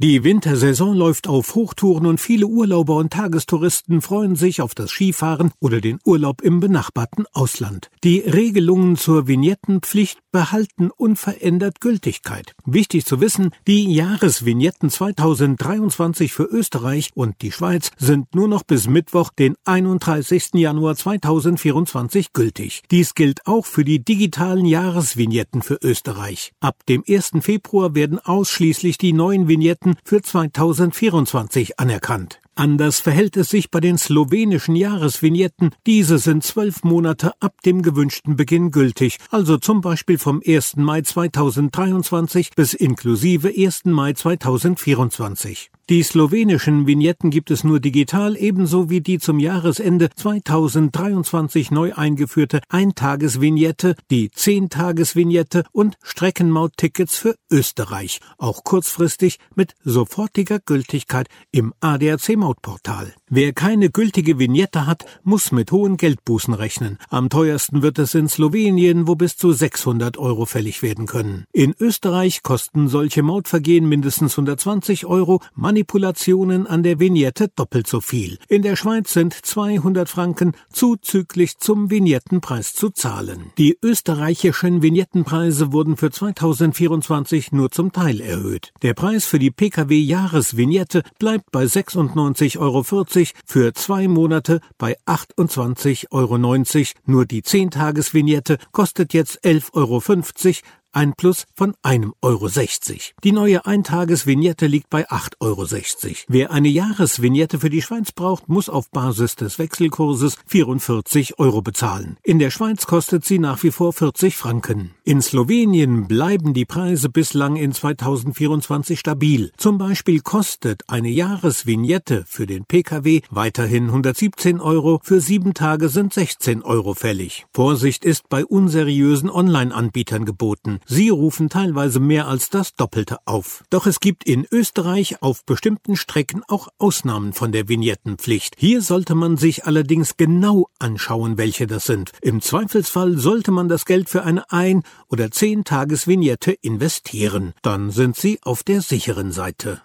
Die Wintersaison läuft auf Hochtouren und viele Urlauber und Tagestouristen freuen sich auf das Skifahren oder den Urlaub im benachbarten Ausland. Die Regelungen zur Vignettenpflicht behalten unverändert Gültigkeit. Wichtig zu wissen, die Jahresvignetten 2023 für Österreich und die Schweiz sind nur noch bis Mittwoch, den 31. Januar 2024 gültig. Dies gilt auch für die digitalen Jahresvignetten für Österreich. Ab dem 1. Februar werden ausschließlich die neuen Vignetten Daten für 2024 anerkannt. Anders verhält es sich bei den slowenischen Jahresvignetten. Diese sind zwölf Monate ab dem gewünschten Beginn gültig, also zum Beispiel vom 1. Mai 2023 bis inklusive 1. Mai 2024. Die slowenischen Vignetten gibt es nur digital, ebenso wie die zum Jahresende 2023 neu eingeführte Eintagesvignette, die Zehntagesvignette und Streckenmauttickets für Österreich, auch kurzfristig mit sofortiger Gültigkeit im ADAC-Mautportal. Wer keine gültige Vignette hat, muss mit hohen Geldbußen rechnen. Am teuersten wird es in Slowenien, wo bis zu 600 Euro fällig werden können. In Österreich kosten solche Mautvergehen mindestens 120 Euro, Manipulationen an der Vignette doppelt so viel. In der Schweiz sind 200 Franken zuzüglich zum Vignettenpreis zu zahlen. Die österreichischen Vignettenpreise wurden für 2024 nur zum Teil erhöht. Der Preis für die Pkw-Jahresvignette bleibt bei 96,40 Euro, für zwei Monate bei 28,90 Euro. Nur die 10-Tages-Vignette kostet jetzt 11,50 Euro ein Plus von einem Euro. sechzig. Die neue Eintagesvignette liegt bei acht Euro. sechzig. Wer eine Jahresvignette für die Schweiz braucht, muss auf Basis des Wechselkurses 44 Euro bezahlen. In der Schweiz kostet sie nach wie vor 40 Franken. In Slowenien bleiben die Preise bislang in 2024 stabil. Zum Beispiel kostet eine Jahresvignette für den Pkw weiterhin 117 Euro, für sieben Tage sind 16 Euro fällig. Vorsicht ist bei unseriösen Online-Anbietern geboten. Sie rufen teilweise mehr als das Doppelte auf. Doch es gibt in Österreich auf bestimmten Strecken auch Ausnahmen von der Vignettenpflicht. Hier sollte man sich allerdings genau anschauen, welche das sind. Im Zweifelsfall sollte man das Geld für eine ein- oder zehn Tages Vignette investieren. Dann sind Sie auf der sicheren Seite.